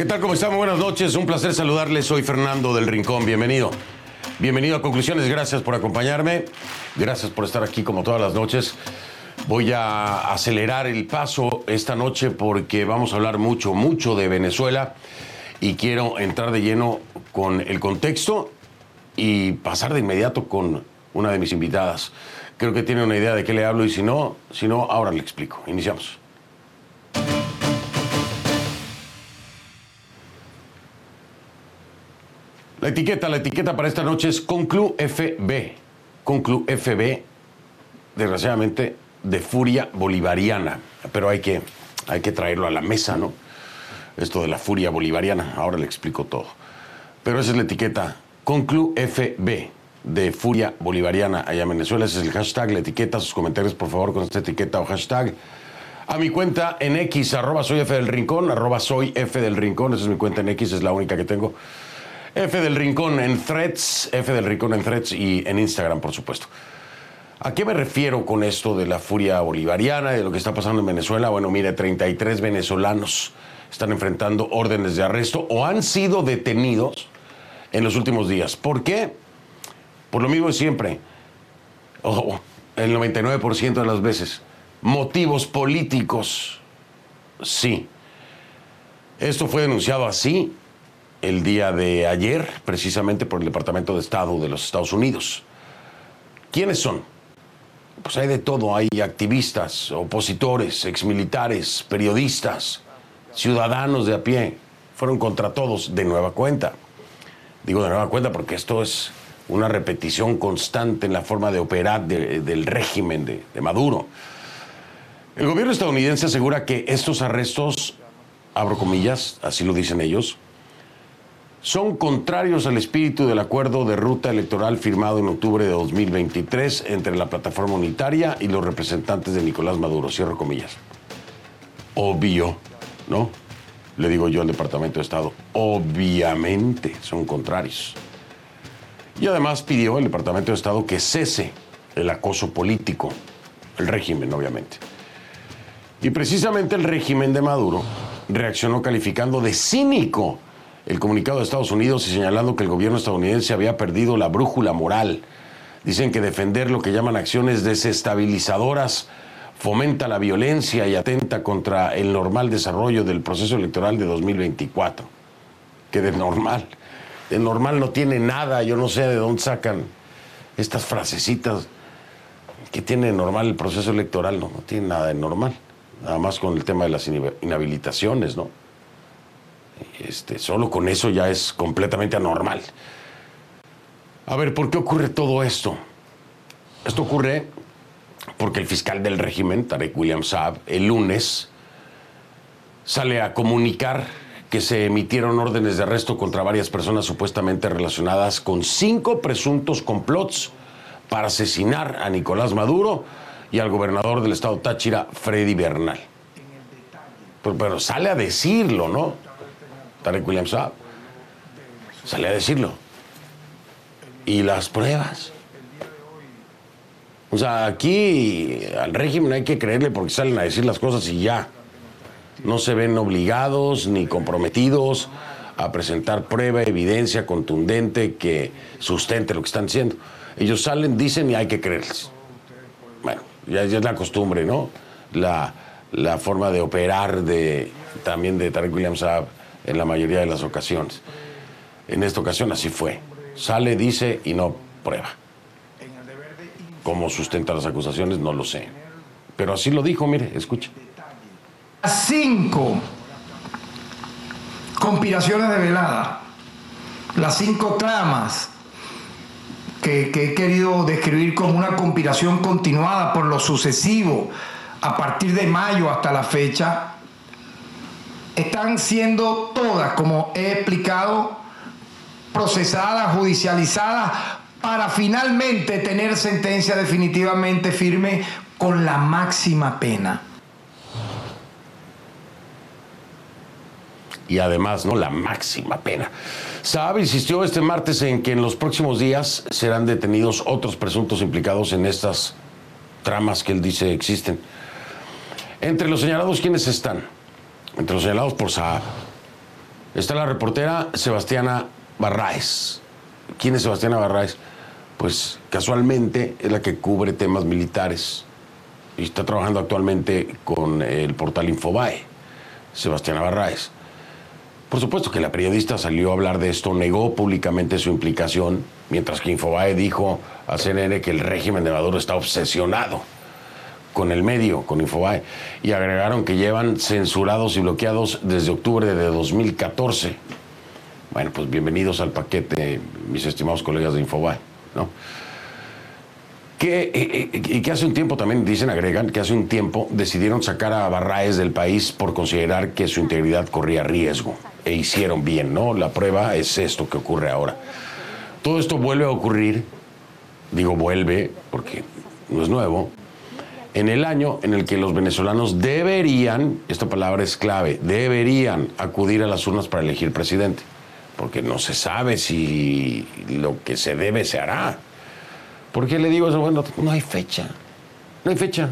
¿Qué tal? ¿Cómo están? Buenas noches. Un placer saludarles. Soy Fernando del Rincón. Bienvenido. Bienvenido a Conclusiones. Gracias por acompañarme. Gracias por estar aquí como todas las noches. Voy a acelerar el paso esta noche porque vamos a hablar mucho, mucho de Venezuela y quiero entrar de lleno con el contexto y pasar de inmediato con una de mis invitadas. Creo que tiene una idea de qué le hablo y si no, si no, ahora le explico. Iniciamos. La etiqueta, la etiqueta para esta noche es Conclu FB. Conclu FB, desgraciadamente, de furia bolivariana. Pero hay que, hay que traerlo a la mesa, ¿no? Esto de la furia bolivariana. Ahora le explico todo. Pero esa es la etiqueta Conclu FB de furia bolivariana allá en Venezuela. Ese es el hashtag, la etiqueta, sus comentarios, por favor, con esta etiqueta o hashtag. A mi cuenta en X, arroba soy F del Rincón, arroba soy F del Rincón. Esa es mi cuenta en X, es la única que tengo. F del Rincón en Threads, F del Rincón en Threads y en Instagram, por supuesto. ¿A qué me refiero con esto de la furia bolivariana y de lo que está pasando en Venezuela? Bueno, mire, 33 venezolanos están enfrentando órdenes de arresto o han sido detenidos en los últimos días. ¿Por qué? Por lo mismo de siempre. Ojo, el 99% de las veces. Motivos políticos. Sí. Esto fue denunciado así el día de ayer, precisamente por el Departamento de Estado de los Estados Unidos. ¿Quiénes son? Pues hay de todo, hay activistas, opositores, exmilitares, periodistas, ciudadanos de a pie. Fueron contra todos de nueva cuenta. Digo de nueva cuenta porque esto es una repetición constante en la forma de operar del régimen de, de Maduro. El gobierno estadounidense asegura que estos arrestos, abro comillas, así lo dicen ellos, son contrarios al espíritu del acuerdo de ruta electoral firmado en octubre de 2023 entre la plataforma unitaria y los representantes de Nicolás Maduro. Cierro comillas. Obvio, ¿no? Le digo yo al Departamento de Estado, obviamente son contrarios. Y además pidió el Departamento de Estado que cese el acoso político, el régimen, obviamente. Y precisamente el régimen de Maduro reaccionó calificando de cínico el comunicado de Estados Unidos y señalando que el gobierno estadounidense había perdido la brújula moral. Dicen que defender lo que llaman acciones desestabilizadoras fomenta la violencia y atenta contra el normal desarrollo del proceso electoral de 2024. Que de normal, de normal no tiene nada, yo no sé de dónde sacan estas frasecitas que tiene normal el proceso electoral, no, no tiene nada de normal, nada más con el tema de las inhabilitaciones, ¿no? Este, solo con eso ya es completamente anormal. A ver, ¿por qué ocurre todo esto? Esto ocurre porque el fiscal del régimen, Tarek William Saab, el lunes sale a comunicar que se emitieron órdenes de arresto contra varias personas supuestamente relacionadas con cinco presuntos complots para asesinar a Nicolás Maduro y al gobernador del estado Táchira, Freddy Bernal. Pero, pero sale a decirlo, ¿no? Tarek William Saab. Sale a decirlo. ¿Y las pruebas? O sea, aquí al régimen hay que creerle porque salen a decir las cosas y ya. No se ven obligados ni comprometidos a presentar prueba, evidencia contundente que sustente lo que están diciendo. Ellos salen, dicen y hay que creerles. Bueno, ya, es la costumbre, ¿no? La, la, forma de operar de, también de Tarek William Saab en la mayoría de las ocasiones. En esta ocasión así fue. Sale, dice y no prueba. ¿Cómo sustenta las acusaciones? No lo sé. Pero así lo dijo, mire, escuche. Cinco conspiraciones de velada, las cinco tramas que, que, he querido describir como una conspiración continuada por lo sucesivo a partir de mayo hasta la fecha, están siendo todas, como he explicado, procesadas, judicializadas, para finalmente tener sentencia definitivamente firme con la máxima pena. Y además, ¿no? La máxima pena. Saab insistió este martes en que en los próximos días serán detenidos otros presuntos implicados en estas tramas que él dice existen. Entre los señalados, ¿quiénes están? Entre los señalados por Saab. Está la reportera Sebastiana Barraes. ¿Quién es Sebastiana Barraes? Pues casualmente es la que cubre temas militares y está trabajando actualmente con el portal Infobae, Sebastiana Barraes. Por supuesto que la periodista salió a hablar de esto, negó públicamente su implicación, mientras que Infobae dijo a CNN que el régimen de Maduro está obsesionado con el medio, con Infobae, y agregaron que llevan censurados y bloqueados desde octubre de 2014. Bueno, pues bienvenidos al paquete, mis estimados colegas de Infobae, ¿no? Que, eh, eh, y que hace un tiempo también, dicen, agregan, que hace un tiempo decidieron sacar a Barraes del país por considerar que su integridad corría riesgo. E hicieron bien, ¿no? La prueba es esto que ocurre ahora. Todo esto vuelve a ocurrir, digo vuelve, porque no es nuevo, en el año en el que los venezolanos deberían, esta palabra es clave, deberían acudir a las urnas para elegir presidente, porque no se sabe si lo que se debe se hará. ¿Por qué le digo eso? Bueno, no hay fecha. No hay fecha.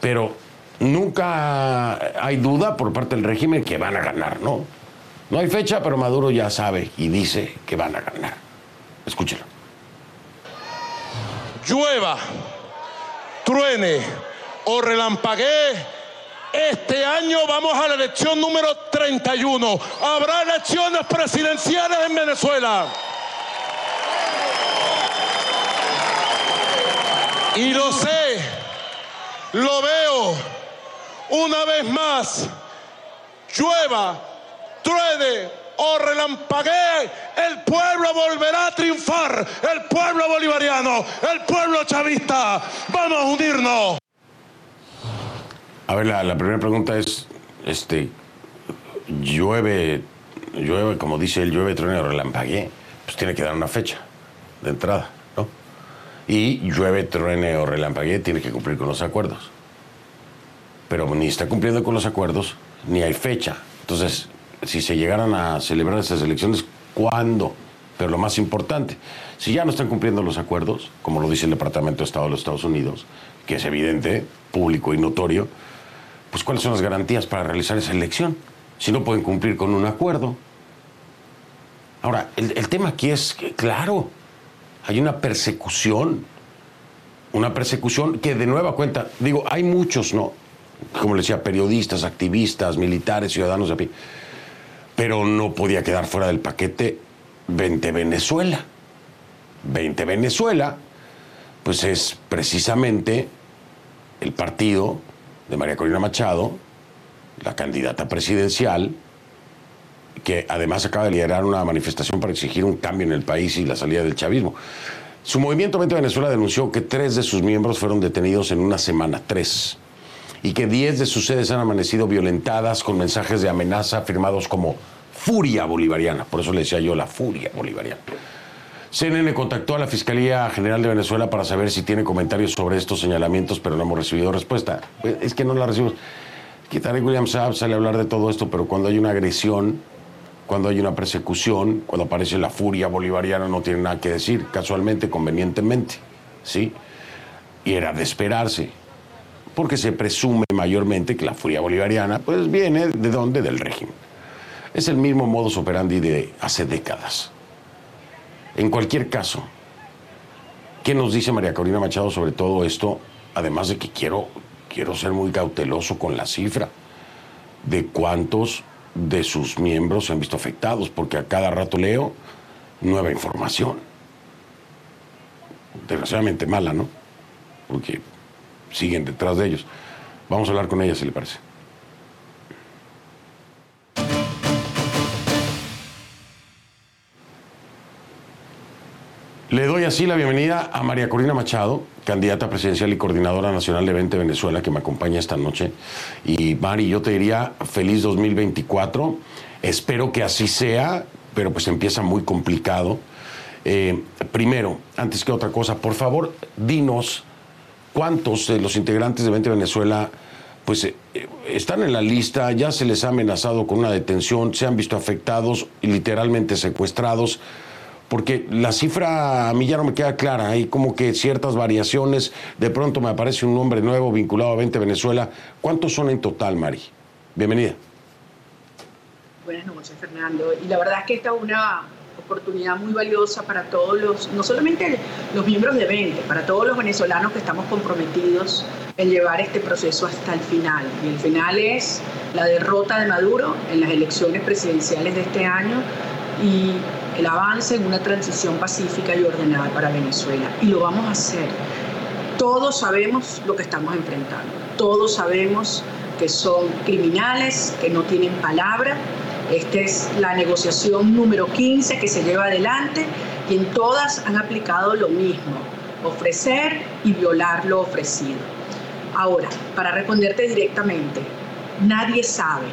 Pero nunca hay duda por parte del régimen que van a ganar, ¿no? No hay fecha, pero Maduro ya sabe y dice que van a ganar. Escúchelo. Llueva, truene o relampaguee, este año vamos a la elección número 31. Habrá elecciones presidenciales en Venezuela. Y lo sé, lo veo una vez más. Llueva, truene o relampaguee, el pueblo volverá a triunfar. El pueblo bolivariano, el pueblo chavista. Vamos a unirnos. Ver, la, primera pregunta es, este, llueve, llueve, como dice él, llueve, truene o relampaguee, pues tiene que dar una fecha de entrada y llueve, truene o relampaguee, tiene que cumplir con los acuerdos. Pero ni está cumpliendo con los acuerdos, ni hay fecha. Entonces, si se llegaran a celebrar esas elecciones, ¿cuándo? Pero lo más importante, si ya no están cumpliendo los acuerdos, como lo dice el Departamento de Estado de los Estados Unidos, que es evidente, público y notorio, pues ¿cuáles son las garantías para realizar esa elección? Si no pueden cumplir con un acuerdo. Ahora, el, tema aquí es claro, hay una persecución, una persecución que de nueva cuenta, digo, hay muchos, ¿no? Como le decía, periodistas, activistas, militares, ciudadanos de pie, pero no podía quedar fuera del paquete 20 Venezuela. 20 Venezuela, pues es precisamente el partido de María Corina Machado, la candidata presidencial, que además acaba de liderar una manifestación para exigir un cambio en el país y la salida del chavismo. Su movimiento Mente Venezuela denunció que tres de sus miembros fueron detenidos en una semana, tres, y que diez de sus sedes han amanecido violentadas con mensajes de amenaza firmados como furia bolivariana. Por eso le decía yo la furia bolivariana. CNN contactó a la Fiscalía General de Venezuela para saber si tiene comentarios sobre estos señalamientos, pero no hemos recibido respuesta. Es que no la recibimos. Que William Saab sale a hablar de todo esto, pero cuando hay una agresión cuando hay una persecución, cuando aparece la furia bolivariana, no tiene nada que decir, casualmente, convenientemente, ¿sí? Y era de esperarse, porque se presume mayormente que la furia bolivariana, pues viene de dónde? Del régimen. Es el mismo modus operandi de hace décadas. En cualquier caso, ¿qué nos dice María Corina Machado sobre todo esto? Además de que quiero, quiero ser muy cauteloso con la cifra de cuántos de sus miembros se han visto afectados, porque a cada rato leo nueva información. Desgraciadamente mala, ¿no? Porque siguen detrás de ellos. Vamos a hablar con ella, si le parece. Le doy así la bienvenida a María Corina Machado, candidata presidencial y coordinadora nacional de 20 Venezuela, que me acompaña esta noche. Y Mari, yo te diría feliz 2024. Espero que así sea, pero pues empieza muy complicado. Eh, primero, antes que otra cosa, por favor, dinos cuántos de los integrantes de 20 Venezuela pues eh, están en la lista, ya se les ha amenazado con una detención, se han visto afectados literalmente secuestrados porque la cifra a mí ya no me queda clara, hay como que ciertas variaciones, de pronto me aparece un nombre nuevo vinculado a 20 Venezuela. ¿Cuántos son en total, Mari? Bienvenida. Buenas noches, Fernando. Y la verdad es que esta es una oportunidad muy valiosa para todos los, no solamente los miembros de 20, para todos los venezolanos que estamos comprometidos en llevar este proceso hasta el final. Y el final es la derrota de Maduro en las elecciones presidenciales de este año y el avance en una transición pacífica y ordenada para Venezuela. Y lo vamos a hacer. Todos sabemos lo que estamos enfrentando. Todos sabemos que son criminales, que no tienen palabra. Esta es la negociación número 15 que se lleva adelante y en todas han aplicado lo mismo, ofrecer y violar lo ofrecido. Ahora, para responderte directamente, nadie sabe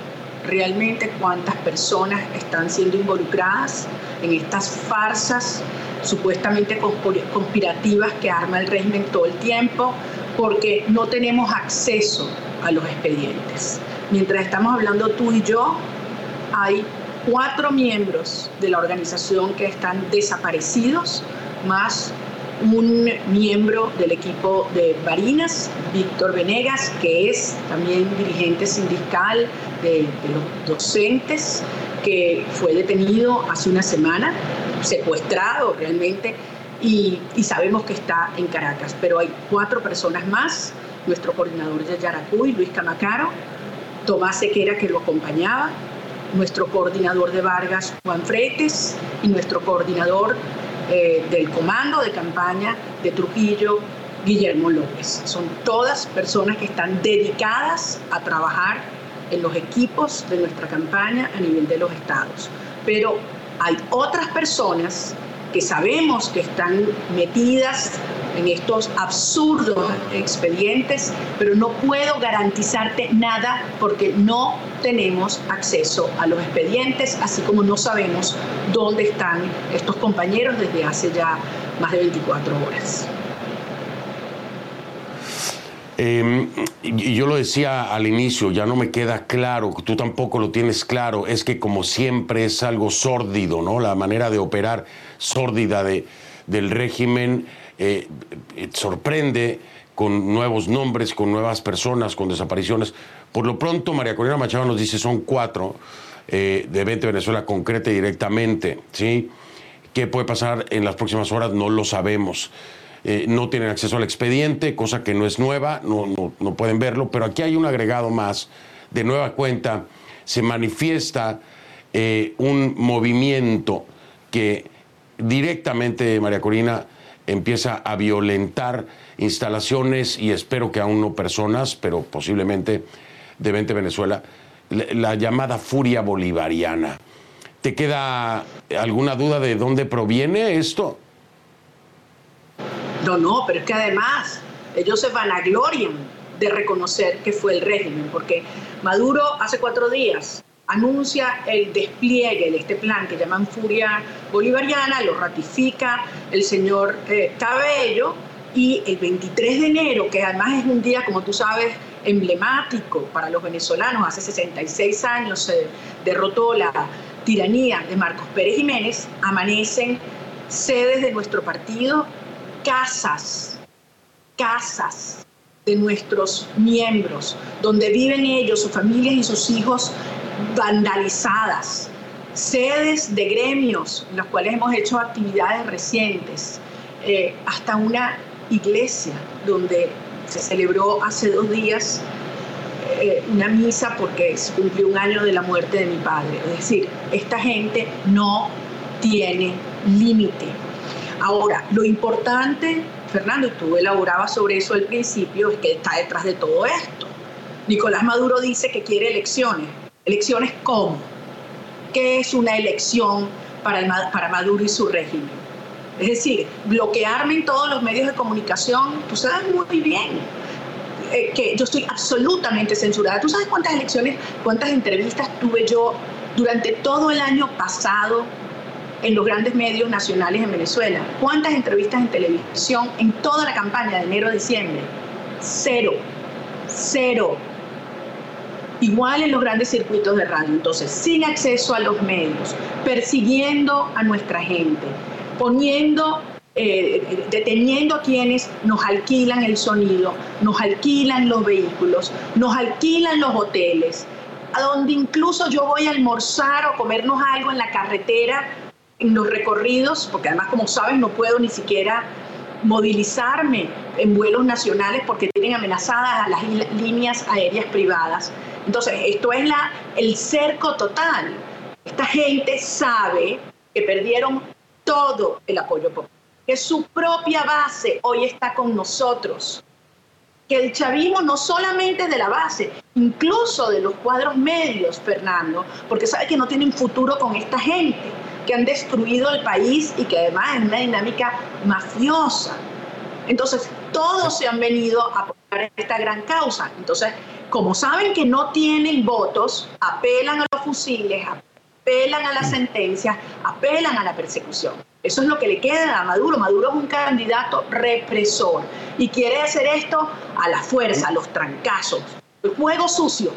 realmente cuántas personas están siendo involucradas en estas farsas supuestamente conspirativas que arma el régimen todo el tiempo, porque no tenemos acceso a los expedientes. Mientras estamos hablando tú y yo, hay cuatro miembros de la organización que están desaparecidos, más un miembro del equipo de Barinas, Víctor Venegas, que es también dirigente sindical de, los docentes, que fue detenido hace una semana, secuestrado realmente, y, sabemos que está en Caracas. Pero hay cuatro personas más, nuestro coordinador de Yaracuy, Luis Camacaro, Tomás Sequera, que lo acompañaba, nuestro coordinador de Vargas, Juan Fretes, y nuestro coordinador eh, del comando de campaña de Trujillo, Guillermo López. Son todas personas que están dedicadas a trabajar en los equipos de nuestra campaña a nivel de los estados. Pero hay otras personas que sabemos que están metidas en estos absurdos expedientes, pero no puedo garantizarte nada porque no tenemos acceso a los expedientes, así como no sabemos dónde están estos compañeros desde hace ya más de 24 horas. Y yo lo decía al inicio, ya no me queda claro, tú tampoco lo tienes claro, es que como siempre es algo sórdido, ¿no? La manera de operar sórdida de, del régimen eh, eh, sorprende con nuevos nombres, con nuevas personas, con desapariciones. Por lo pronto, María Corina Machado nos dice son cuatro eh, de 20 Venezuela concreta y directamente, ¿sí? ¿Qué puede pasar en las próximas horas? No lo sabemos. No tienen acceso al expediente, cosa que no es nueva, no, no, pueden verlo, pero aquí hay un agregado más. De nueva cuenta, se manifiesta un movimiento que directamente, María Corina, empieza a violentar instalaciones y espero que aún no personas, pero posiblemente de 20 Venezuela, la llamada furia bolivariana. ¿Te queda alguna duda de dónde proviene esto? No, no, pero es que además ellos se vanaglorian de reconocer que fue el régimen, porque Maduro hace cuatro días anuncia el despliegue de este plan que llaman Furia Bolivariana, lo ratifica el señor eh, Cabello y el 23 de enero, que además es un día, como tú sabes, emblemático para los venezolanos, hace 66 años se derrotó la tiranía de Marcos Pérez Jiménez, amanecen sedes de nuestro partido casas, casas de nuestros miembros, donde viven ellos, sus familias y sus hijos vandalizadas, sedes de gremios en los cuales hemos hecho actividades recientes, eh, hasta una iglesia donde se celebró hace dos días eh, una misa porque se cumplió un año de la muerte de mi padre. Es decir, esta gente no tiene límite. Ahora, lo importante, Fernando, tú elaborabas sobre eso al principio, es que está detrás de todo esto. Nicolás Maduro dice que quiere elecciones. ¿Elecciones cómo? ¿Qué es una elección para, para Maduro y su régimen? Es decir, bloquearme en todos los medios de comunicación, tú sabes muy bien eh, que yo estoy absolutamente censurada. ¿Tú sabes cuántas elecciones, cuántas entrevistas tuve yo durante todo el año pasado en los grandes medios nacionales en Venezuela? ¿Cuántas entrevistas en televisión en toda la campaña de enero a diciembre? Cero, cero. Igual en los grandes circuitos de radio. Entonces, sin acceso a los medios, persiguiendo a nuestra gente, poniendo eh, deteniendo a quienes nos alquilan el sonido, nos alquilan los vehículos, nos alquilan los hoteles, a donde incluso yo voy a almorzar o comernos algo en la carretera, los recorridos, porque además como sabes no puedo ni siquiera movilizarme en vuelos nacionales porque tienen amenazadas a las líneas aéreas privadas. Entonces, esto es la, el cerco total. Esta gente sabe que perdieron todo el apoyo popular que su propia base hoy está con nosotros, que el chavismo no solamente de la base, incluso de los cuadros medios, Fernando, porque sabe que no tienen futuro con esta gente, que han destruido el país y que además es una dinámica mafiosa. Entonces, todos se han venido a apoyar esta gran causa. Entonces, como saben que no tienen votos, apelan a los fusiles, apelan a las sentencias, apelan a la persecución. Eso es lo que le queda a Maduro. Maduro es un candidato represor y quiere hacer esto a la fuerza, a los trancazos. El juego sucio.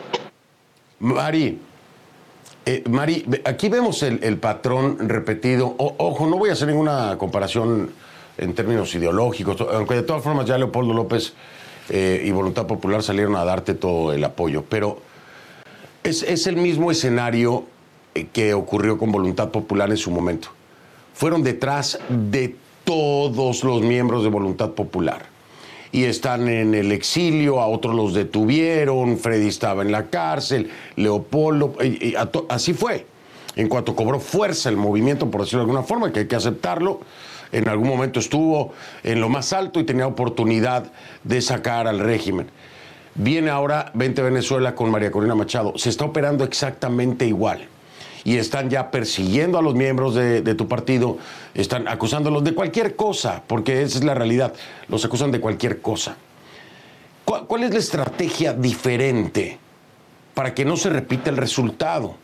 Mari, eh, Mari, aquí vemos el, patrón repetido. ojo, no voy a hacer ninguna comparación en términos ideológicos, aunque de todas formas ya Leopoldo López eh, y Voluntad Popular salieron a darte todo el apoyo, pero es, es el mismo escenario eh, que ocurrió con Voluntad Popular en su momento fueron detrás de todos los miembros de Voluntad Popular. Y están en el exilio, a otros los detuvieron, Freddy estaba en la cárcel, Leopoldo, así fue. En cuanto cobró fuerza el movimiento, por decirlo de alguna forma, que hay que aceptarlo, en algún momento estuvo en lo más alto y tenía oportunidad de sacar al régimen. Viene ahora 20 Venezuela con María Corina Machado. Se está operando exactamente igual y están ya persiguiendo a los miembros de, tu partido, están acusándolos de cualquier cosa, porque esa es la realidad, los acusan de cualquier cosa. ¿Cuál, es la estrategia diferente para que no se repita el resultado?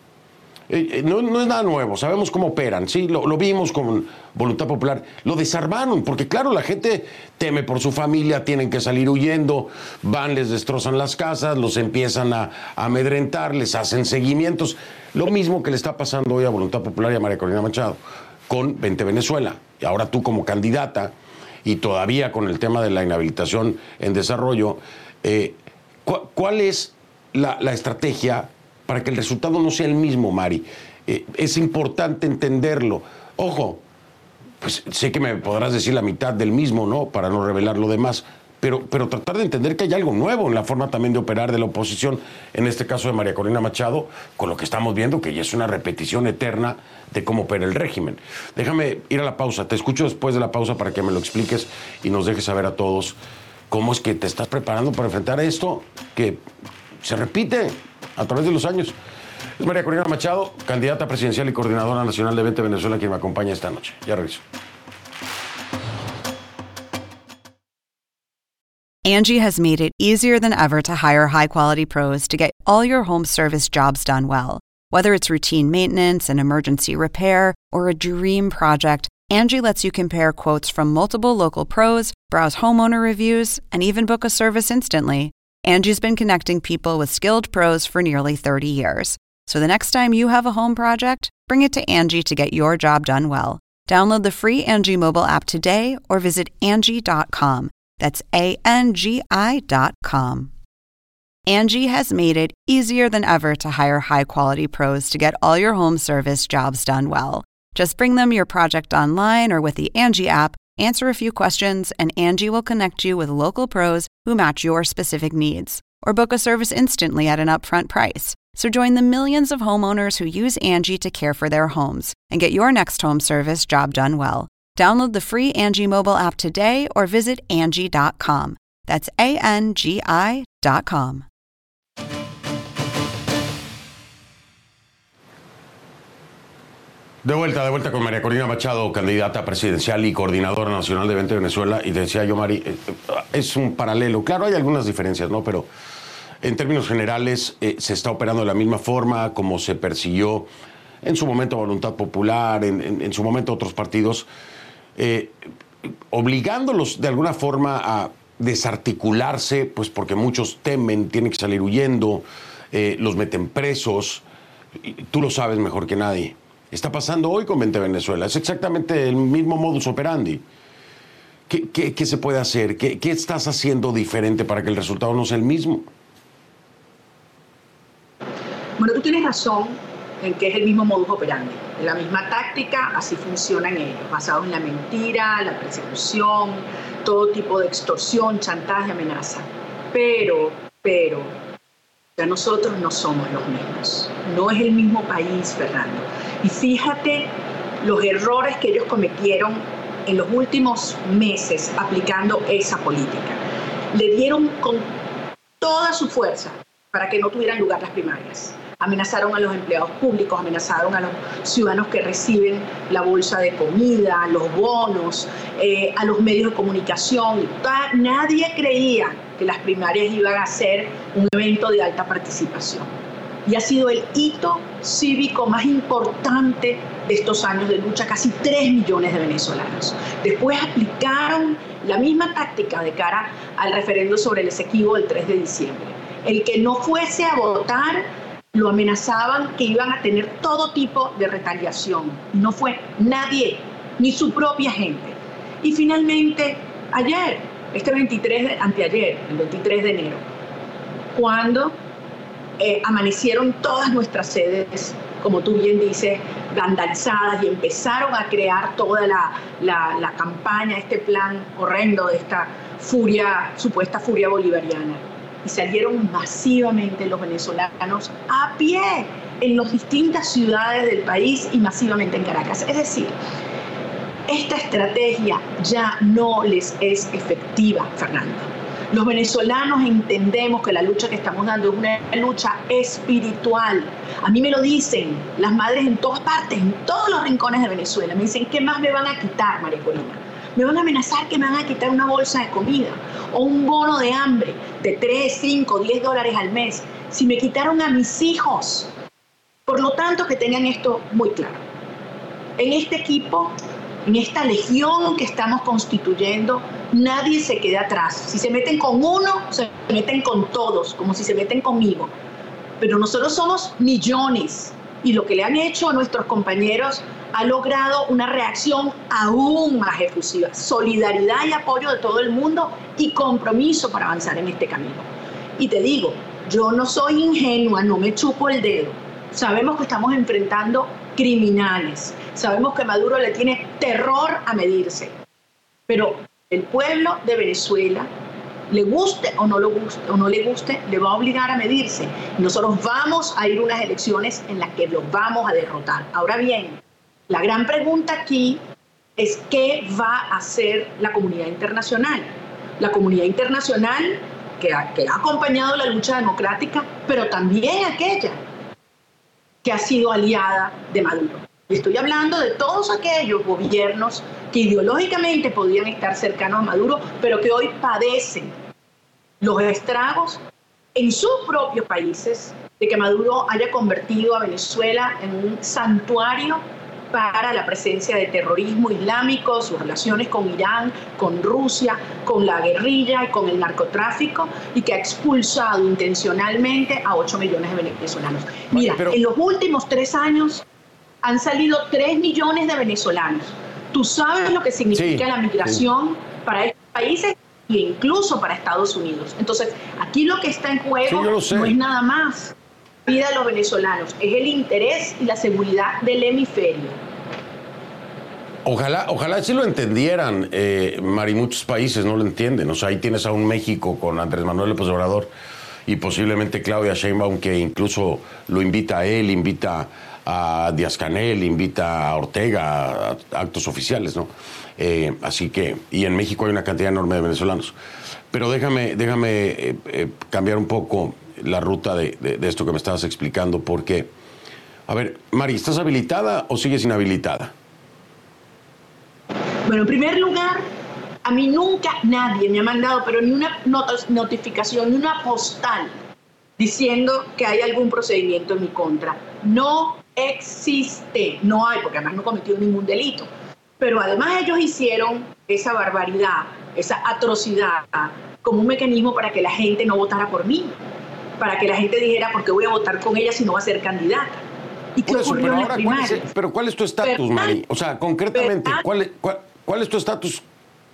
Eh, eh, no, es nada nuevo, sabemos cómo operan, sí, lo, vimos con Voluntad Popular, lo desarmaron, porque claro, la gente teme por su familia, tienen que salir huyendo, van, les destrozan las casas, los empiezan a, amedrentar, les hacen seguimientos, lo mismo que le está pasando hoy a Voluntad Popular y a María Corina Machado con 20 Venezuela, y ahora tú como candidata, y todavía con el tema de la inhabilitación en desarrollo, eh, ¿cuál es la estrategia para que el resultado no sea el mismo, Mari. Eh, es importante entenderlo. Ojo, pues sé que me podrás decir la mitad del mismo, ¿no? Para no revelar lo demás. Pero, pero tratar de entender que hay algo nuevo en la forma también de operar de la oposición, en este caso de María Corina Machado, con lo que estamos viendo, que ya es una repetición eterna de cómo opera el régimen. Déjame ir a la pausa, te escucho después de la pausa para que me lo expliques y nos dejes saber a todos cómo es que te estás preparando para enfrentar esto, que se repite a través de los años. Es María Corina Machado, candidata presidencial y coordinadora nacional de 20 Venezuela, quien me acompaña esta noche. Ya regreso. Angie has made it easier than ever to hire high quality pros to get all your home service jobs done well. Whether it's routine maintenance, an emergency repair, or a dream project, Angie lets you compare quotes from multiple local pros, browse homeowner reviews, and even book a service instantly. Angie's been connecting people with skilled pros for nearly 30 years. So the next time you have a home project, bring it to Angie to get your job done well. Download the free Angie mobile app today or visit Angie.com. That's A N G I.com. Angie has made it easier than ever to hire high quality pros to get all your home service jobs done well. Just bring them your project online or with the Angie app, answer a few questions, and Angie will connect you with local pros who match your specific needs. Or book a service instantly at an upfront price. So join the millions of homeowners who use Angie to care for their homes and get your next home service job done well. Download the free Angie mobile app today or visit Angie.com. That's A N G I.com. De vuelta, de vuelta con María Corina Machado, candidata presidencial y coordinadora nacional de 20 Venezuela. Y decía yo, Mari, eh, eh, es un paralelo. Claro, hay algunas diferencias, ¿no? Pero en términos generales eh, se está operando de la misma forma como se persiguió en su momento Voluntad Popular, en, su momento otros partidos, obligándolos de alguna forma a desarticularse, pues porque muchos temen, tienen que salir huyendo, los meten presos. Tú lo sabes mejor que nadie. Está pasando hoy con 20 Venezuela. Es exactamente el mismo modus operandi. ¿Qué, se puede hacer? ¿Qué, estás haciendo diferente para que el resultado no sea el mismo? Bueno, tú tienes razón en que es el mismo modus operandi. La misma táctica, así funcionan ellos, basados en la mentira, la persecución, todo tipo de extorsión, chantaje, amenaza. Pero, pero, ya nosotros no somos los mismos. No es el mismo país, Fernando. Y fíjate los errores que ellos cometieron en los últimos meses aplicando esa política. Le dieron con toda su fuerza para que no tuvieran lugar las primarias. Amenazaron a los empleados públicos, amenazaron a los ciudadanos que reciben la bolsa de comida, los bonos, eh, a los medios de comunicación. Nadie creía que las primarias iban a ser un evento de alta participación y ha sido el hito cívico más importante de estos años de lucha, casi 3 millones de venezolanos. Después aplicaron la misma táctica de cara al referendo sobre el Esequibo del 3 de diciembre. El que no fuese a votar lo amenazaban que iban a tener todo tipo de retaliación. no fue nadie, ni su propia gente. Y finalmente, ayer, este 23 de, anteayer, el 23 de enero, cuando eh, amanecieron todas nuestras sedes, como tú bien dices, vandalizadas y empezaron a crear toda la, la, campaña, este plan horrendo de esta furia, supuesta furia bolivariana. Y salieron masivamente los venezolanos a pie en las distintas ciudades del país y masivamente en Caracas. Es decir, esta estrategia ya no les es efectiva, Fernando. Los venezolanos entendemos que la lucha que estamos dando es una lucha espiritual. A mí me lo dicen las madres en todas partes, en todos los rincones de Venezuela. Me dicen, ¿qué más me van a quitar, María Corina? Me van a amenazar que me van a quitar una bolsa de comida o un bono de hambre de 3, 5, 10 dólares al mes. Si me quitaron a mis hijos. Por lo tanto, que tengan esto muy claro. En este equipo en esta legión que estamos constituyendo, nadie se quede atrás. Si se meten con uno, se meten con todos, como si se meten conmigo. Pero nosotros somos millones y lo que le han hecho a nuestros compañeros ha logrado una reacción aún más efusiva, solidaridad y apoyo de todo el mundo y compromiso para avanzar en este camino. Y te digo, yo no soy ingenua, no me chupo el dedo. Sabemos que estamos enfrentando criminales. Sabemos que Maduro le tiene terror a medirse. Pero el pueblo de Venezuela, le guste o no, le guste, le va a obligar a medirse. Nosotros vamos a ir a unas elecciones en las que los vamos a derrotar. Ahora bien, la gran pregunta aquí es qué va a hacer la comunidad internacional. La comunidad internacional que ha acompañado la lucha democrática, pero también aquella que ha sido aliada de Maduro. Estoy hablando de todos aquellos gobiernos que ideológicamente podían estar cercanos a Maduro, pero que hoy padecen los estragos en sus propios países de que Maduro haya convertido a Venezuela en un santuario para la presencia de terrorismo islámico, sus relaciones con Irán, con Rusia, con la guerrilla y con el narcotráfico, y que ha expulsado intencionalmente a 8 millones de venezolanos. Mira, en los últimos tres años han salido 3 millones de venezolanos. Tú sabes lo que significa la migración para estos países e incluso para Estados Unidos. Entonces, aquí lo que está en juego no es nada más vida de los venezolanos, es el interés y la seguridad del hemisferio. Ojalá, ojalá sí lo entendieran, eh, Mari, muchos países no lo entienden. O sea, ahí tienes a un México con Andrés Manuel López Obrador y posiblemente Claudia Sheinbaum, que incluso lo invita a él, invita a Díaz Canel, invita a Ortega a actos oficiales, ¿no? Eh, así que, y en México hay una cantidad enorme de venezolanos. Pero déjame, déjame eh, eh, cambiar un poco la ruta de, de, esto que me estabas explicando, porque, a ver, Mari, ¿estás habilitada o sigues inhabilitada? Bueno, en primer lugar, a mí nunca nadie me ha mandado, pero ni una notificación, ni una postal diciendo que hay algún procedimiento en mi contra. No existe, no hay, porque además no cometido ningún delito. Pero además ellos hicieron esa barbaridad, esa atrocidad, como un mecanismo para que la gente no votara por mí, para que la gente dijera, ¿por qué voy a votar con ella si no va a ser candidata? ¿Y qué ocurrió pero, en ¿cuál es, pero ¿cuál es tu estatus, Mari? O sea, concretamente, ¿cuál, cuál, es tu estatus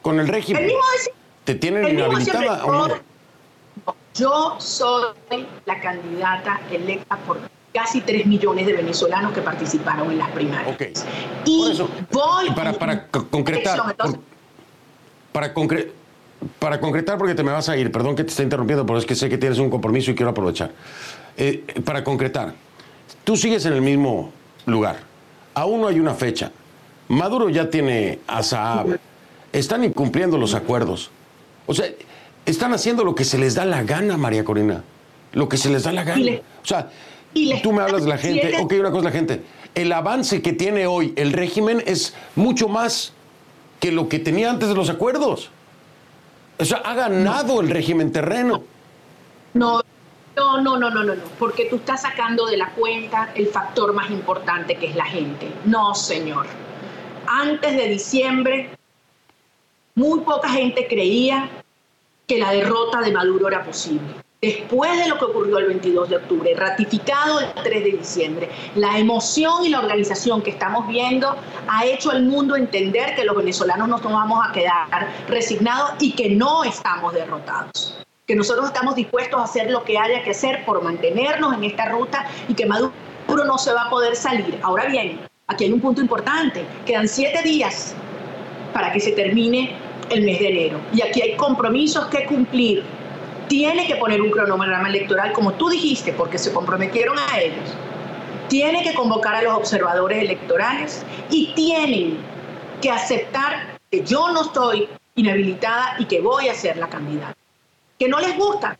con el régimen? ¿Te tienen inhabilitada o no? Yo soy la candidata electa por casi 3 millones de venezolanos que participaron en las primarias. Okay. Y voy... Para, para concretar... para, para concretar, porque te me vas a ir, perdón que te esté interrumpiendo, pero es que sé que tienes un compromiso y quiero aprovechar. Eh, para concretar, tú sigues en el mismo lugar. Aún no hay una fecha. Maduro ya tiene a Saab. Están incumpliendo los acuerdos. O sea, están haciendo lo que se les da la gana, María Corina. Lo que se les da la gana. O sea, Tú me hablas de la gente, ok, una cosa la gente. El avance que tiene hoy el régimen es mucho más que lo que tenía antes de los acuerdos. O sea, ha ganado el régimen terreno. No, no, no, no, no, no, no, porque tú estás sacando de la cuenta el factor más importante que es la gente. No, señor. Antes de diciembre, muy poca gente creía que la derrota de Maduro era posible después de lo que ocurrió el 22 de octubre, ratificado el 3 de diciembre, la emoción y la organización que estamos viendo ha hecho al mundo entender que los venezolanos no nos vamos a quedar resignados y que no estamos derrotados, que nosotros estamos dispuestos a hacer lo que haya que hacer por mantenernos en esta ruta y que Maduro no se va a poder salir. Ahora bien, aquí hay un punto importante, quedan siete días para que se termine el mes de enero. Y aquí hay compromisos que cumplir tiene que poner un cronograma electoral, como tú dijiste, porque se comprometieron a ellos. Tiene que convocar a los observadores electorales y tienen que aceptar que yo no estoy inhabilitada y que voy a ser la candidata. Que no les gusta,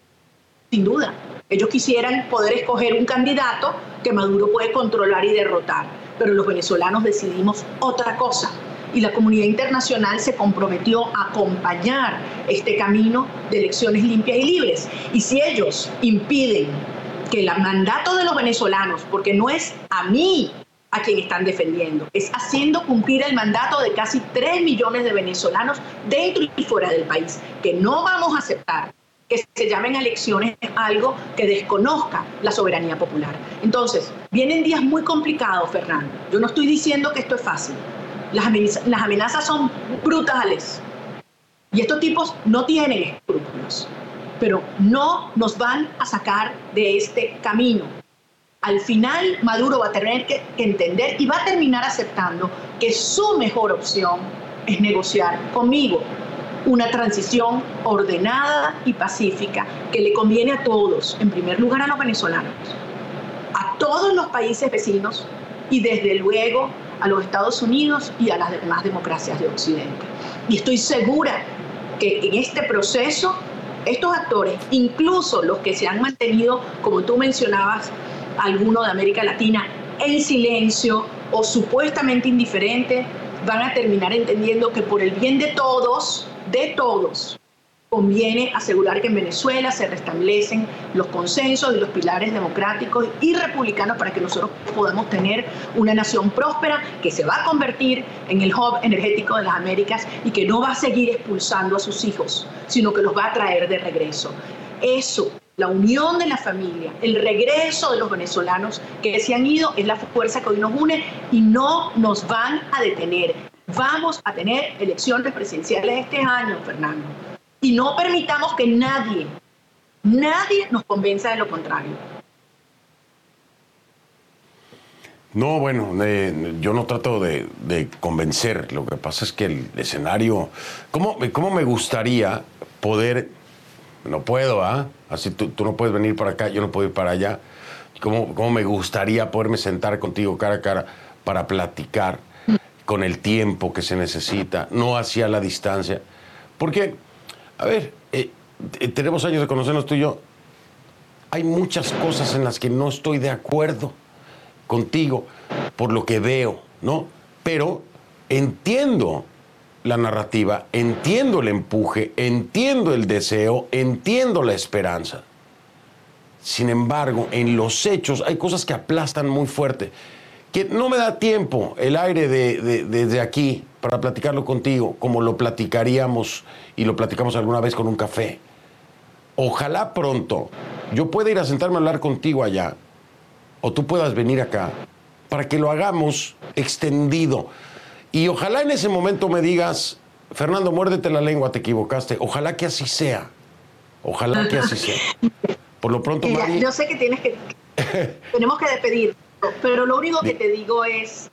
sin duda. Ellos quisieran poder escoger un candidato que Maduro puede controlar y derrotar, pero los venezolanos decidimos otra cosa y la comunidad internacional se comprometió a acompañar este camino de elecciones limpias y libres. Y si ellos impiden que el mandato de los venezolanos, porque no es a mí a quien están defendiendo, es haciendo cumplir el mandato de casi 3 millones de venezolanos dentro y fuera del país, que no vamos a aceptar que se llamen elecciones algo que desconozca la soberanía popular. Entonces, vienen días muy complicados, Fernando. Yo no estoy diciendo que esto es fácil, las amenazas, son brutales. Y estos tipos no tienen escrúpulos, pero no nos van a sacar de este camino. Al final Maduro va a tener que entender y va a terminar aceptando que su mejor opción es negociar conmigo una transición ordenada y pacífica que le conviene a todos, en primer lugar a los venezolanos, a todos los países vecinos y desde luego a los Estados Unidos y a las demás democracias de Occidente. Y estoy segura que en este proceso estos actores, incluso los que se han mantenido, como tú mencionabas, algunos de América Latina, en silencio o supuestamente indiferentes, van a terminar entendiendo que por el bien de todos, de todos, conviene asegurar que en Venezuela se restablecen los consensos y los pilares democráticos y republicanos para que nosotros podamos tener una nación próspera que se va a convertir en el hub energético de las Américas y que no va a seguir expulsando a sus hijos, sino que los va a traer de regreso. Eso, la unión de la familia, el regreso de los venezolanos que se han ido es la fuerza que hoy nos une y no nos van a detener. Vamos a tener elecciones presidenciales este año, Fernando Y no permitamos que nadie, nadie nos convenza de lo contrario. No, bueno, eh, yo no trato de, convencer. Lo que pasa es que el escenario. ¿Cómo, cómo me gustaría poder. No puedo, ¿ah? Así tú, tú, no puedes venir para acá, yo no puedo ir para allá. ¿Cómo, ¿Cómo me gustaría poderme sentar contigo cara a cara para platicar con el tiempo que se necesita, no hacia la distancia? Porque, a ver, eh, tenemos años de conocernos tú y yo. Hay muchas cosas en las que no estoy de acuerdo contigo por lo que veo, ¿no? Pero entiendo la narrativa, entiendo el empuje, entiendo el deseo, entiendo la esperanza. Sin embargo, en los hechos hay cosas que aplastan muy fuerte, que no me da tiempo el aire de, desde aquí para platicarlo contigo, como lo platicaríamos y lo platicamos alguna vez con un café. Ojalá pronto yo pueda ir a sentarme a hablar contigo allá o tú puedas venir acá para que lo hagamos extendido. Y ojalá en ese momento me digas, Fernando, muérdete la lengua, te equivocaste. Ojalá que así sea. Ojalá que así sea. Por lo pronto, Mari... Yo sé que tienes que... tenemos que despedir, pero lo único que te digo es,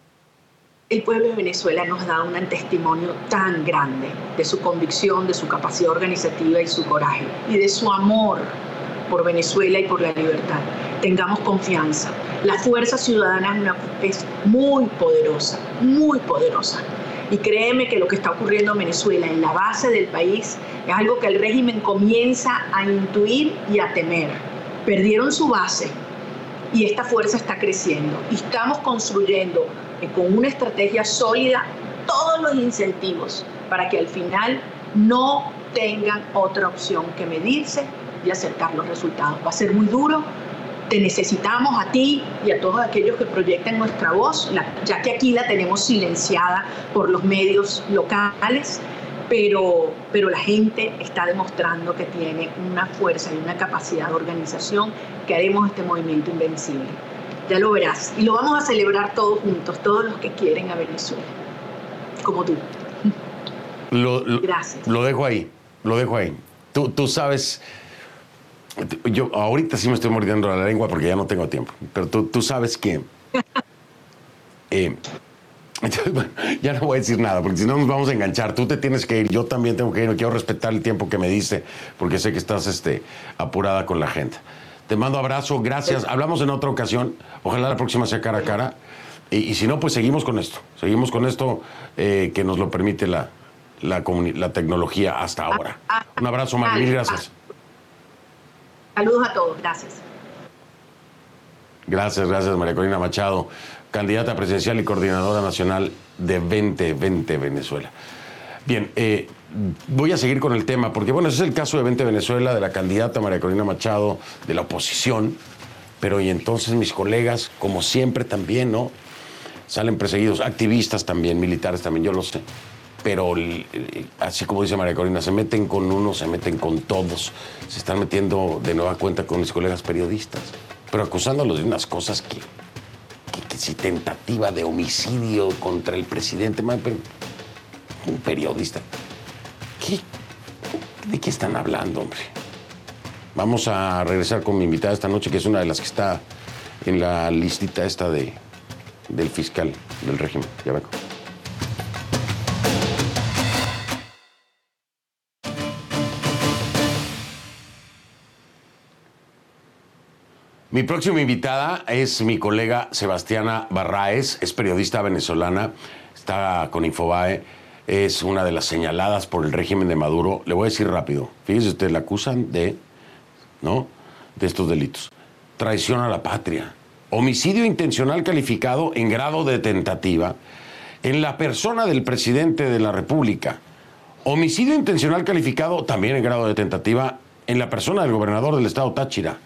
el pueblo de Venezuela nos da un testimonio tan grande de su convicción, de su capacidad organizativa y su coraje, y de su amor por Venezuela y por la libertad. Tengamos confianza. La fuerza ciudadana es, muy poderosa, muy poderosa. Y créeme que lo que está ocurriendo en Venezuela, en la base del país, es algo que el régimen comienza a intuir y a temer. Perdieron su base y esta fuerza está creciendo. Y estamos construyendo con una estrategia sólida todos los incentivos para que al final no tengan otra opción que medirse y acercar los resultados. Va a ser muy duro. Te necesitamos a ti y a todos aquellos que proyecten nuestra voz, ya que aquí la tenemos silenciada por los medios locales, pero, pero la gente está demostrando que tiene una fuerza y una capacidad de organización que haremos este movimiento invencible. Ya lo verás. Y lo vamos a celebrar todos juntos, todos los que quieren a Venezuela, como tú. Gracias. Lo dejo ahí, lo dejo ahí. Tú, tú sabes yo ahorita sí me estoy mordiendo la lengua porque ya no tengo tiempo, pero tú, tú sabes que... Eh, ya no voy a decir nada, porque si no nos vamos a enganchar. Tú te tienes que ir, yo también tengo que ir. Quiero respetar el tiempo que me diste, porque sé que estás este, apurada con la gente. Te mando abrazo, gracias. Hablamos en otra ocasión. Ojalá la próxima sea cara a cara. Y, si no, pues seguimos con esto. Seguimos con esto eh, que nos lo permite la, la, la, tecnología hasta ahora. Un abrazo, María, gracias. Saludos a todos, gracias. Gracias, gracias María Corina Machado, candidata presidencial y coordinadora nacional de 2020 Venezuela. Bien, eh, voy a seguir con el tema, porque bueno, ese es el caso de 20 Venezuela, de la candidata María Corina Machado, de la oposición, pero y entonces mis colegas, como siempre también, ¿no? Salen perseguidos, activistas también, militares también, yo lo sé pero así como dice María Corina, se meten con uno, se meten con todos, se están metiendo de nueva cuenta con mis colegas periodistas, pero acusándolos de unas cosas que, si tentativa de homicidio contra el presidente, pero un periodista, ¿qué, ¿de qué están hablando, hombre? Vamos a regresar con mi invitada esta noche, que es una de las que está en la listita esta de, del fiscal del régimen. Ya vengo. Mi próxima invitada es mi colega Sebastiana Barraez, es periodista venezolana, está con Infobae, es una de las señaladas por el régimen de Maduro. Le voy a decir rápido, fíjese usted, la acusan de, ¿no? De estos delitos. Traición a la patria, homicidio intencional calificado en grado de tentativa en la persona del presidente de la República, homicidio intencional calificado también en grado de tentativa en la persona del gobernador del estado Táchira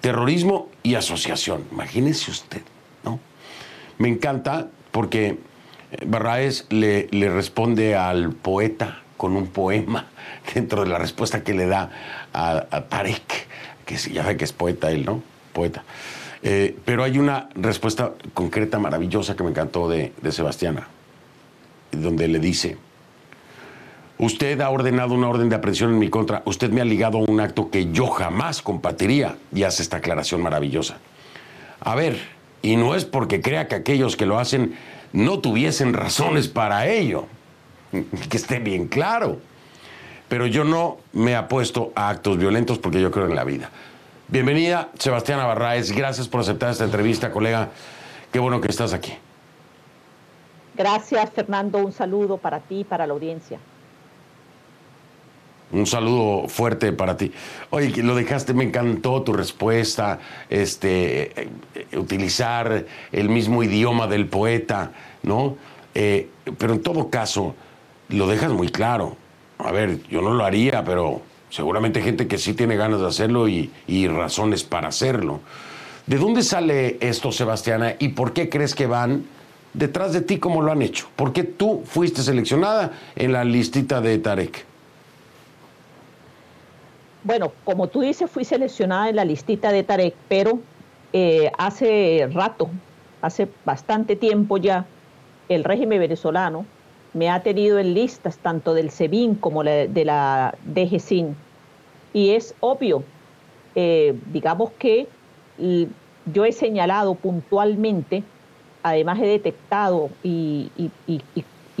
terrorismo y asociación. Imagínese usted, ¿no? Me encanta porque Barraez le, le, responde al poeta con un poema dentro de la respuesta que le da a, Tarek, que ya sabe que es poeta él, ¿no? Poeta. Eh, pero hay una respuesta concreta, maravillosa, que me encantó de, de Sebastiana, donde le dice, Usted ha ordenado una orden de aprehensión en mi contra. Usted me ha ligado a un acto que yo jamás compartiría y hace esta aclaración maravillosa. A ver, y no es porque crea que aquellos que lo hacen no tuviesen razones para ello. Que esté bien claro. Pero yo no me apuesto a actos violentos porque yo creo en la vida. Bienvenida, Sebastián Barraez. Gracias por aceptar esta entrevista, colega. Qué bueno que estás aquí. Gracias, Fernando. Un saludo para ti y para la audiencia. Un saludo fuerte para ti. Oye, lo dejaste, me encantó tu respuesta, este, eh, utilizar el mismo idioma del poeta, ¿no? Eh, pero en todo caso, lo dejas muy claro. A ver, yo no lo haría, pero seguramente gente que sí tiene ganas de hacerlo y, y razones para hacerlo. ¿De dónde sale esto, Sebastiana? ¿Y por qué crees que van detrás de ti como lo han hecho? ¿Por qué tú fuiste seleccionada en la listita de Tarek? Bueno, como tú dices, fui seleccionada en la listita de Tarek, pero eh, hace rato, hace bastante tiempo ya, el régimen venezolano me ha tenido en listas tanto del SEBIN como de la DGCIN. Y es obvio, eh, digamos que yo he señalado puntualmente, además he detectado y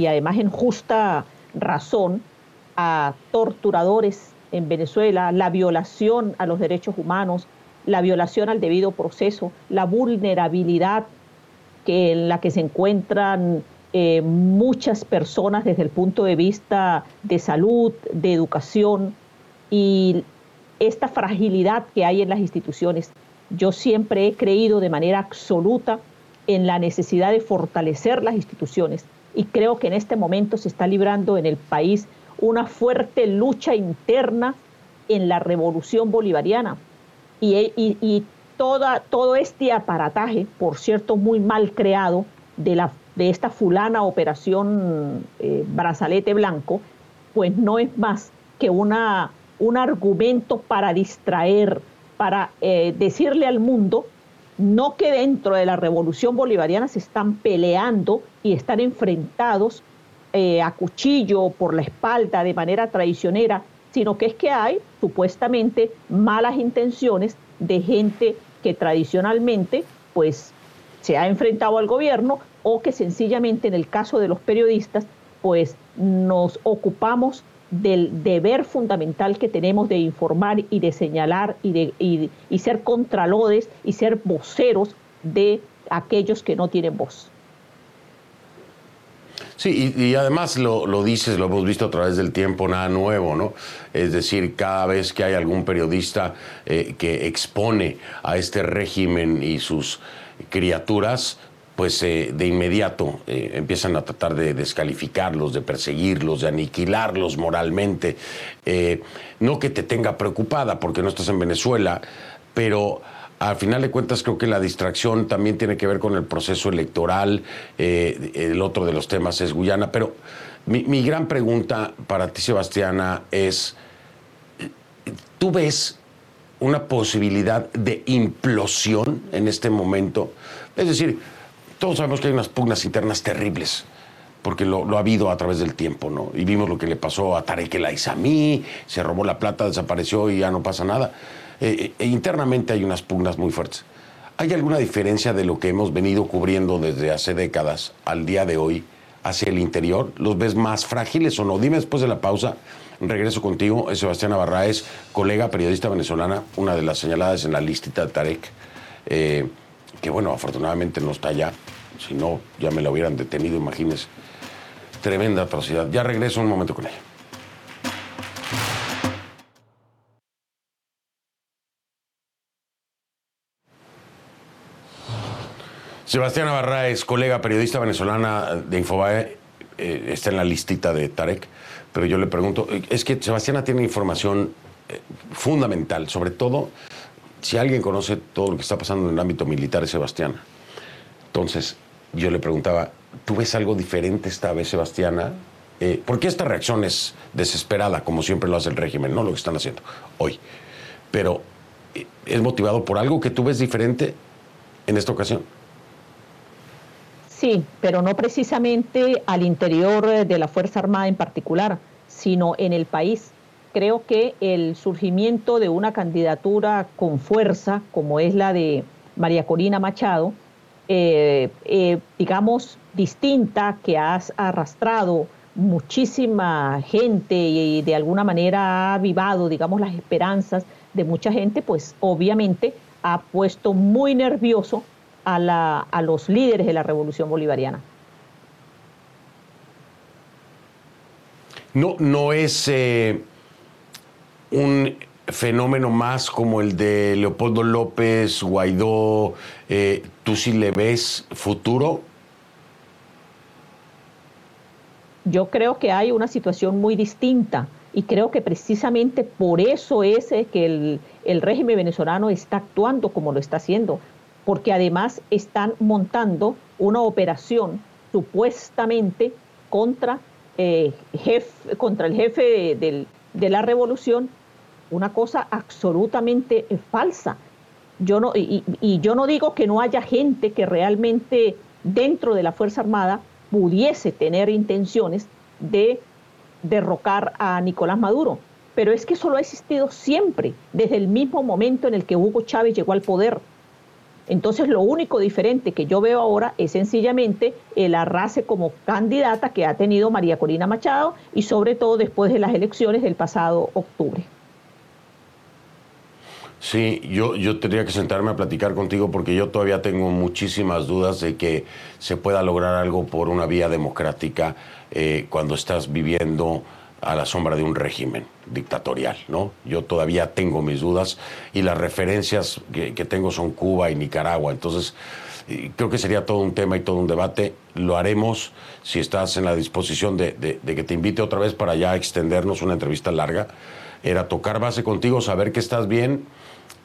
además en justa razón a torturadores en Venezuela, la violación a los derechos humanos, la violación al debido proceso, la vulnerabilidad que, en la que se encuentran eh, muchas personas desde el punto de vista de salud, de educación y esta fragilidad que hay en las instituciones. Yo siempre he creído de manera absoluta en la necesidad de fortalecer las instituciones y creo que en este momento se está librando en el país una fuerte lucha interna en la revolución bolivariana. Y, toda, todo este aparataje, por cierto, muy mal creado, de, la, de esta fulana operación eh, brazalete blanco, pues no es más que una, un argumento para distraer, para eh, decirle al mundo no que dentro de la revolución bolivariana se están peleando y están enfrentados eh, a cuchillo por la espalda de manera traicionera, sino que es que hay supuestamente malas intenciones de gente que tradicionalmente pues se ha enfrentado al gobierno o que sencillamente en el caso de los periodistas pues nos ocupamos del deber fundamental que tenemos de informar y de señalar y, de, y ser contralores y ser voceros de aquellos que no tienen voz. Sí, y, además lo, dices, lo hemos visto a través del tiempo, nada nuevo, ¿no? Es decir, cada vez que hay algún periodista eh, que expone a este régimen y sus criaturas, pues eh, de inmediato eh, empiezan a tratar de descalificarlos, de perseguirlos, de aniquilarlos moralmente. no que te tenga preocupada porque no estás en Venezuela, pero al final de cuentas creo que la distracción también tiene que ver con el proceso electoral, eh, el otro de los temas es Guyana, pero mi, gran pregunta para ti, Sebastiana, es, ¿tú ves una posibilidad de implosión en este momento? Es decir, todos sabemos que hay unas pugnas internas terribles porque lo, ha habido a través del tiempo, ¿no? Y vimos lo que le pasó a Tarek El se robó la plata, desapareció y ya no pasa nada. Eh, eh, internamente hay unas pugnas muy fuertes. ¿Hay alguna diferencia de lo que hemos venido cubriendo desde hace décadas al día de hoy hacia el interior? ¿Los ves más frágiles o no? Dime después de la pausa. Regreso contigo, es Sebastián Navarraez, colega periodista venezolana, una de las señaladas en la listita de Tarek, eh, que bueno, afortunadamente no está allá, si no, ya me la hubieran detenido, imagínese. Tremenda atrocidad. Ya regreso un momento con ella. Sebastián Navarra es colega periodista venezolana de Infobae, eh, está en la listita de Tarek, pero yo le pregunto, es que Sebastiana tiene información eh, fundamental, sobre todo si alguien conoce todo lo que está pasando en el ámbito militar es Sebastiana. Entonces, yo le preguntaba, ¿tú ves algo diferente esta vez, Sebastiana? Eh, porque esta reacción es desesperada, como siempre lo hace el régimen, no lo que están haciendo hoy. Pero, ¿es motivado por algo que tú ves diferente en esta ocasión? Sí, pero no precisamente al interior de la Fuerza Armada en particular, sino en el país. Creo que el surgimiento de una candidatura con fuerza, como es la de María Corina Machado, eh, eh, digamos, distinta, que ha arrastrado muchísima gente y de alguna manera ha avivado, digamos, las esperanzas de mucha gente, pues obviamente ha puesto muy nervioso a, la, a los líderes de la revolución bolivariana. No, no es eh, un fenómeno más como el de Leopoldo López, Guaidó. Eh, ¿Tú sí le ves futuro? Yo creo que hay una situación muy distinta y creo que precisamente por eso es que el, el régimen venezolano está actuando como lo está haciendo, porque además están montando una operación supuestamente contra, eh, contra el jefe de la revolución, una cosa absolutamente falsa. Yo no, y, y yo no digo que no haya gente que realmente dentro de la Fuerza Armada pudiese tener intenciones de derrocar a Nicolás Maduro, pero es que eso lo ha existido siempre, desde el mismo momento en el que Hugo Chávez llegó al poder. Entonces lo único diferente que yo veo ahora es sencillamente el arrase como candidata que ha tenido María Corina Machado y sobre todo después de las elecciones del pasado octubre. Sí, yo, yo tendría que sentarme a platicar contigo porque yo todavía tengo muchísimas dudas de que se pueda lograr algo por una vía democrática eh, cuando estás viviendo a la sombra de un régimen dictatorial, ¿no? Yo todavía tengo mis dudas y las referencias que, tengo son Cuba y Nicaragua, entonces creo que sería todo un tema y todo un debate. Lo haremos si estás en la disposición de, que te invite otra vez para ya extendernos una entrevista larga. Era tocar base contigo, saber que estás bien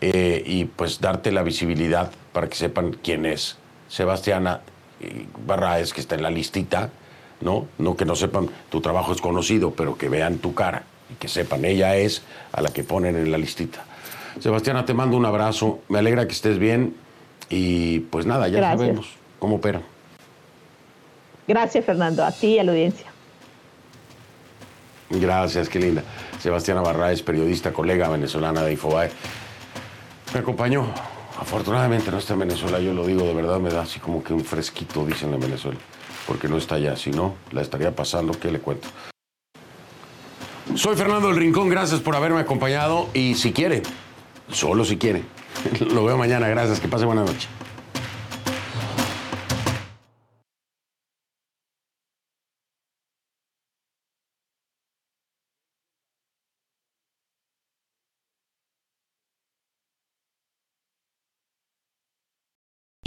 eh, y pues darte la visibilidad para que sepan quién es Sebastiana eh, Barraez, que está en la listita ¿no? No que no sepan, tu trabajo es conocido, pero que vean tu cara y que sepan, ella es a la que ponen en la listita. Sebastiana, te mando un abrazo, me alegra que estés bien y pues nada, ya sabemos cómo opera. Gracias, Fernando, a ti y a la audiencia. Gracias, qué linda. Sebastiana Barraez, periodista, colega venezolana de Infobae. Me acompañó. Afortunadamente no está en Venezuela, yo lo digo de verdad, me da así como que un fresquito, dicen en Venezuela porque no está allá, si no, la estaría pasando, ¿qué le cuento? Soy Fernando del Rincón, gracias por haberme acompañado y si quiere, solo si quiere, lo veo mañana, gracias, que pase buena noche.